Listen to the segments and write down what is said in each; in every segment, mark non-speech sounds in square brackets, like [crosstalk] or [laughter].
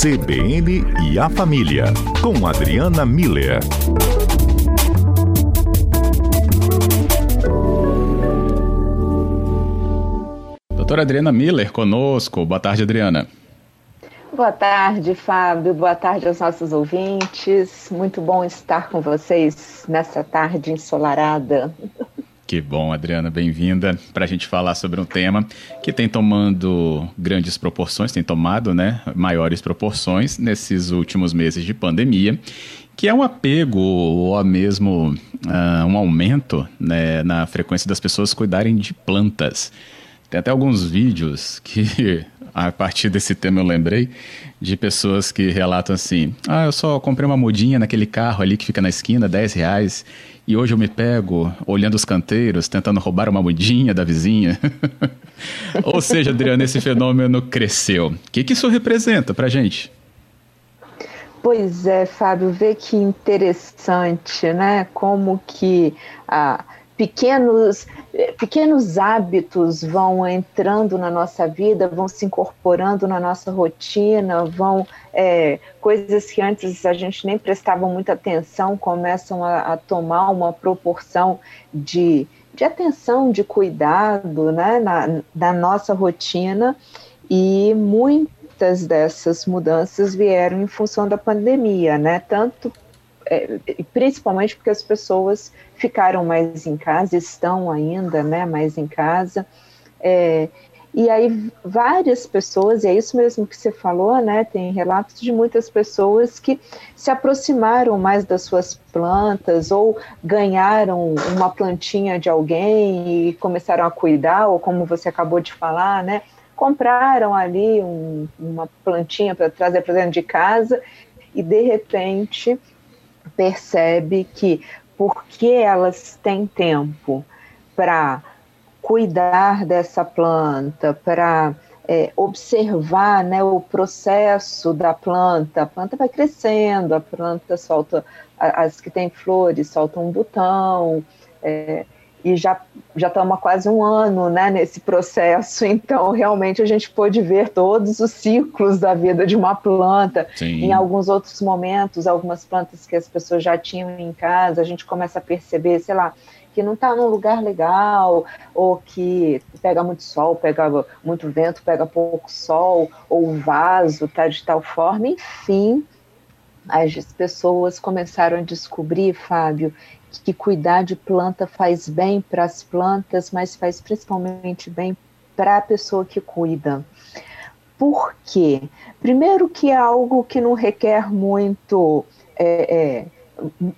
CBN e a Família, com Adriana Miller. Doutora Adriana Miller conosco. Boa tarde, Adriana. Boa tarde, Fábio. Boa tarde aos nossos ouvintes. Muito bom estar com vocês nessa tarde ensolarada. Que bom, Adriana, bem-vinda para a gente falar sobre um tema que tem tomando grandes proporções, tem tomado né, maiores proporções nesses últimos meses de pandemia, que é um apego ou mesmo uh, um aumento né, na frequência das pessoas cuidarem de plantas. Tem até alguns vídeos que, [laughs] a partir desse tema, eu lembrei de pessoas que relatam assim: ah, eu só comprei uma mudinha naquele carro ali que fica na esquina, 10 reais, e hoje eu me pego olhando os canteiros, tentando roubar uma mudinha da vizinha. [laughs] Ou seja, Adriana, esse fenômeno cresceu. O que, que isso representa para gente? Pois é, Fábio, vê que interessante, né? Como que a pequenos, pequenos hábitos vão entrando na nossa vida, vão se incorporando na nossa rotina, vão é, coisas que antes a gente nem prestava muita atenção começam a, a tomar uma proporção de, de atenção, de cuidado né, na, na nossa rotina e muitas dessas mudanças vieram em função da pandemia, né? Tanto é, principalmente porque as pessoas ficaram mais em casa, estão ainda né, mais em casa. É, e aí várias pessoas, e é isso mesmo que você falou, né? Tem relatos de muitas pessoas que se aproximaram mais das suas plantas ou ganharam uma plantinha de alguém e começaram a cuidar, ou como você acabou de falar, né? Compraram ali um, uma plantinha para trazer para dentro de casa e de repente percebe que porque elas têm tempo para cuidar dessa planta, para é, observar né, o processo da planta. A planta vai crescendo, a planta solta, as que têm flores soltam um botão, é, e já já estamos há quase um ano né, nesse processo, [laughs] então realmente a gente pôde ver todos os ciclos da vida de uma planta. Sim. Em alguns outros momentos, algumas plantas que as pessoas já tinham em casa, a gente começa a perceber, sei lá, que não está num lugar legal, ou que pega muito sol, pega muito vento, pega pouco sol, ou o vaso está de tal forma, enfim. As pessoas começaram a descobrir, Fábio, que cuidar de planta faz bem para as plantas, mas faz principalmente bem para a pessoa que cuida. Por quê? Primeiro que é algo que não requer muito é, é,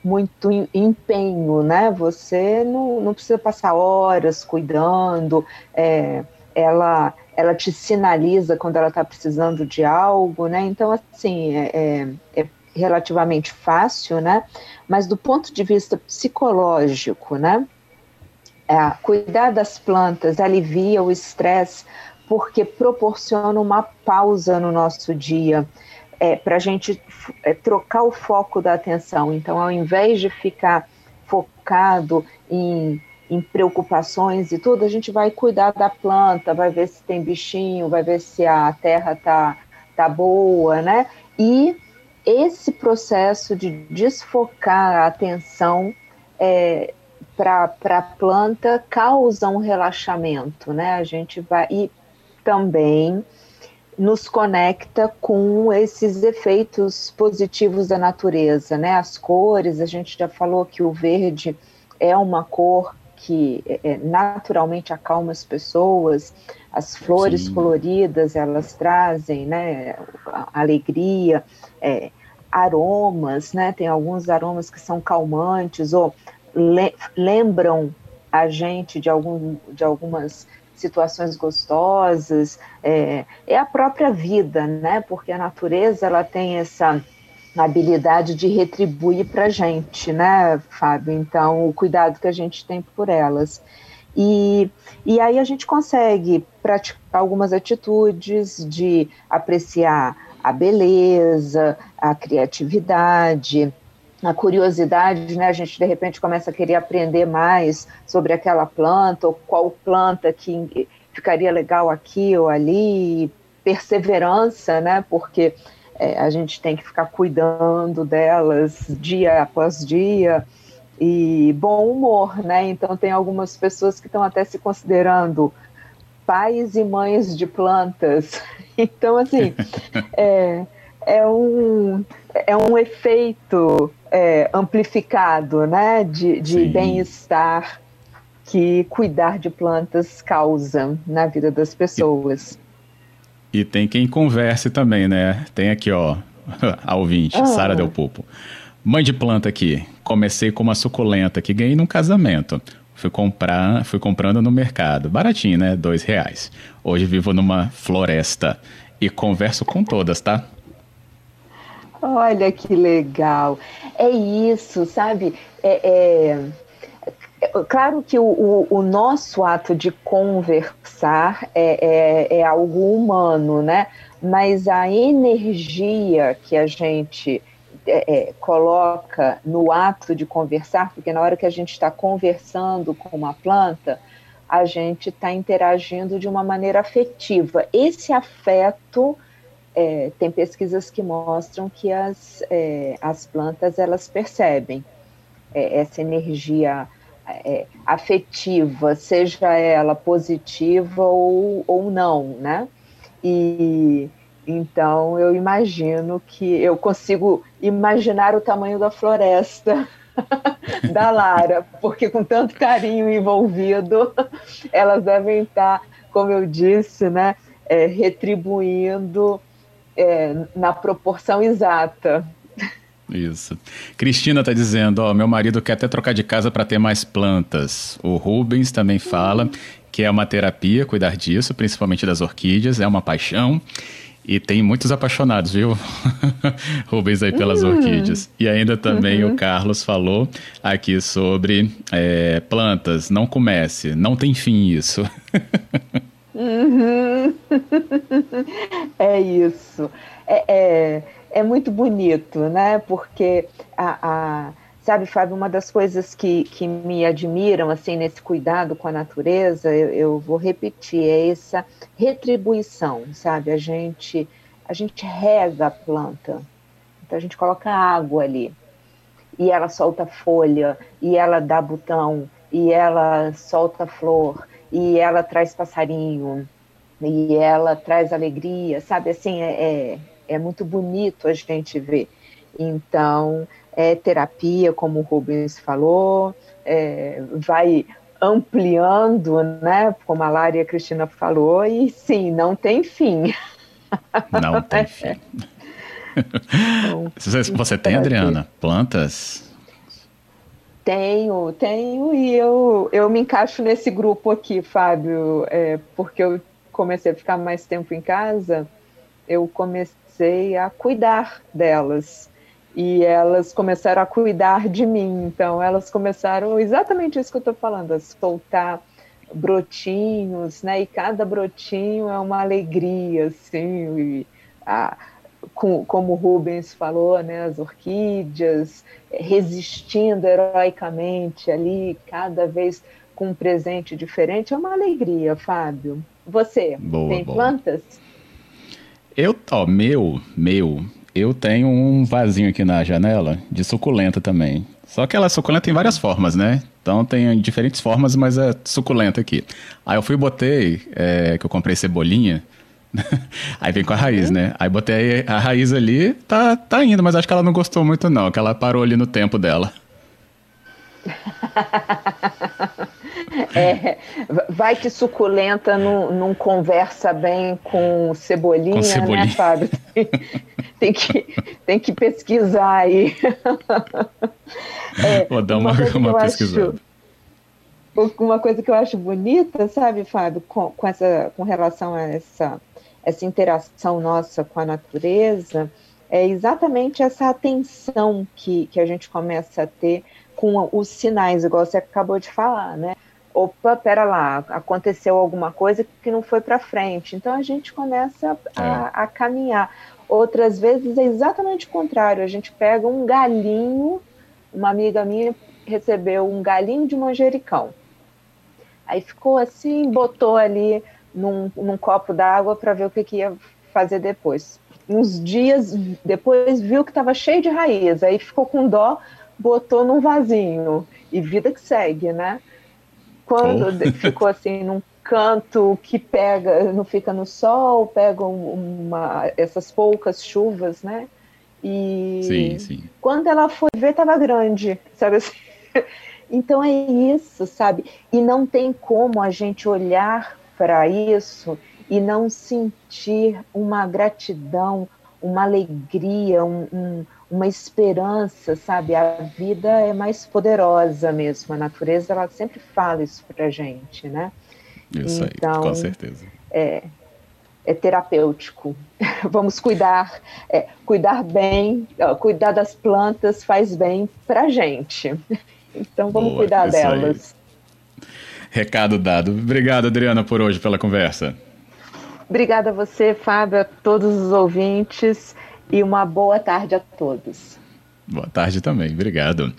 muito empenho, né? Você não, não precisa passar horas cuidando, é, ela ela te sinaliza quando ela está precisando de algo, né? Então, assim, é, é, é relativamente fácil, né? Mas do ponto de vista psicológico, né? É, cuidar das plantas alivia o estresse porque proporciona uma pausa no nosso dia é, para a gente é, trocar o foco da atenção. Então, ao invés de ficar focado em, em preocupações e tudo, a gente vai cuidar da planta, vai ver se tem bichinho, vai ver se a terra tá, tá boa, né? E esse processo de desfocar a atenção é, para a planta causa um relaxamento, né? A gente vai e também nos conecta com esses efeitos positivos da natureza, né? As cores, a gente já falou que o verde é uma cor que é, é naturalmente acalma as pessoas, as flores Sim. coloridas elas trazem, né? Alegria, é, aromas, né? Tem alguns aromas que são calmantes ou le lembram a gente de, algum, de algumas situações gostosas. É, é a própria vida, né? Porque a natureza ela tem essa habilidade de retribuir para a gente, né, Fábio? Então, o cuidado que a gente tem por elas. E, e aí a gente consegue praticar algumas atitudes de apreciar a beleza, a criatividade, a curiosidade, né? A gente de repente começa a querer aprender mais sobre aquela planta ou qual planta que ficaria legal aqui ou ali, perseverança, né? Porque é, a gente tem que ficar cuidando delas dia após dia e bom humor, né? Então tem algumas pessoas que estão até se considerando pais e mães de plantas. [laughs] Então assim é, é um é um efeito é, amplificado, né? De, de bem-estar que cuidar de plantas causa na vida das pessoas. E tem quem converse também, né? Tem aqui, ó, [laughs] a ouvinte, ah. Sara Del Popo. Mãe de planta aqui. Comecei com uma suculenta que ganhei num casamento. Fui comprar, fui comprando no mercado. Baratinho, né? Dois reais. Hoje vivo numa floresta e converso com todas, tá? Olha que legal. É isso, sabe? É, é Claro que o, o, o, nosso ato de conversar é, é, é, algo humano, né? Mas a energia que a gente é, é coloca no ato de conversar, porque na hora que a gente está conversando com uma planta, a gente está interagindo de uma maneira afetiva. Esse afeto, é, tem pesquisas que mostram que as, é, as plantas elas percebem essa energia é, afetiva, seja ela positiva ou, ou não, né? E então eu imagino que eu consigo imaginar o tamanho da floresta [laughs] da Lara, porque com tanto carinho envolvido, elas devem estar, como eu disse, né, é, retribuindo é, na proporção exata. Isso. Cristina está dizendo, ó, meu marido quer até trocar de casa para ter mais plantas. O Rubens também fala que é uma terapia cuidar disso, principalmente das orquídeas, é uma paixão. E tem muitos apaixonados, viu? [laughs] Rubens aí pelas uhum. orquídeas. E ainda também uhum. o Carlos falou aqui sobre é, plantas. Não comece, não tem fim isso. [laughs] uhum. [laughs] É isso. É, é, é muito bonito, né? Porque a, a sabe, Fábio, uma das coisas que, que me admiram assim nesse cuidado com a natureza, eu, eu, vou repetir, é essa retribuição, sabe? A gente a gente rega a planta, então a gente coloca água ali e ela solta folha e ela dá botão e ela solta flor e ela traz passarinho e ela traz alegria, sabe? Assim é, é é muito bonito a gente ver. Então, é terapia, como o Rubens falou, é, vai ampliando, né? Como a Lara e a Cristina falou, e sim, não tem fim. [laughs] Não tem fim. Então, Você tem, Adriana, plantas? Tenho, tenho, e eu, eu me encaixo nesse grupo aqui, Fábio, é, porque eu comecei a ficar mais tempo em casa, eu comecei a cuidar delas. E elas começaram a cuidar de mim. Então, elas começaram exatamente isso que eu estou falando, a soltar brotinhos, né? E cada brotinho é uma alegria, assim. E, ah, com, como o Rubens falou, né? As orquídeas resistindo heroicamente ali, cada vez com um presente diferente. É uma alegria, Fábio. Você boa, tem boa. plantas? Eu, ó, meu, meu, eu tenho um vasinho aqui na janela de suculenta também. Só que ela suculenta tem várias formas, né? Então tem diferentes formas, mas é suculenta aqui. Aí eu fui e botei, é, que eu comprei cebolinha, [laughs] aí vem com a raiz, né? Aí botei a raiz ali, tá, tá indo, mas acho que ela não gostou muito não, que ela parou ali no tempo dela. [laughs] [laughs] É, vai que suculenta não, não conversa bem com cebolinha, com cebolinha. né, Fábio? [laughs] Tem, que, tem que pesquisar aí. É, Vou dar uma, uma, [laughs] uma pesquisada. Acho, uma coisa que eu acho bonita, sabe, Fábio, com, com, essa, com relação a essa, essa interação nossa com a natureza, é exatamente essa atenção que, que a gente começa a ter com os sinais, igual você acabou de falar, né? Opa, pera lá, aconteceu alguma coisa que não foi para frente. Então a gente começa a, é. a, caminhar. Outras vezes é exatamente o contrário. A gente pega um galinho, uma amiga minha recebeu um galinho de manjericão. Aí ficou assim, botou ali num, num copo d'água para ver o que, que ia fazer depois uns dias depois viu que estava cheio de raiz, aí ficou com dó, botou num vasinho e vida que segue, né? Quando oh. ficou assim num canto que pega, não fica no sol, pega uma, essas poucas chuvas, né? E sim, sim. quando ela foi ver, estava grande, sabe assim? [laughs] Então é isso, sabe? E não tem como a gente olhar para isso e não sentir uma gratidão, uma alegria, um, um, uma esperança, sabe? A vida é mais poderosa mesmo. A natureza ela sempre fala isso para gente, né? Isso então, aí, com certeza. É, é terapêutico. [laughs] Vamos cuidar, é, cuidar bem, ó, cuidar das plantas faz bem para gente. Então vamos Boa, cuidar delas. Aí. Recado dado. Obrigado, Adriana, por hoje pela conversa. Obrigada a você, Fábio, a todos os ouvintes e uma boa tarde a todos. Boa tarde também, obrigado.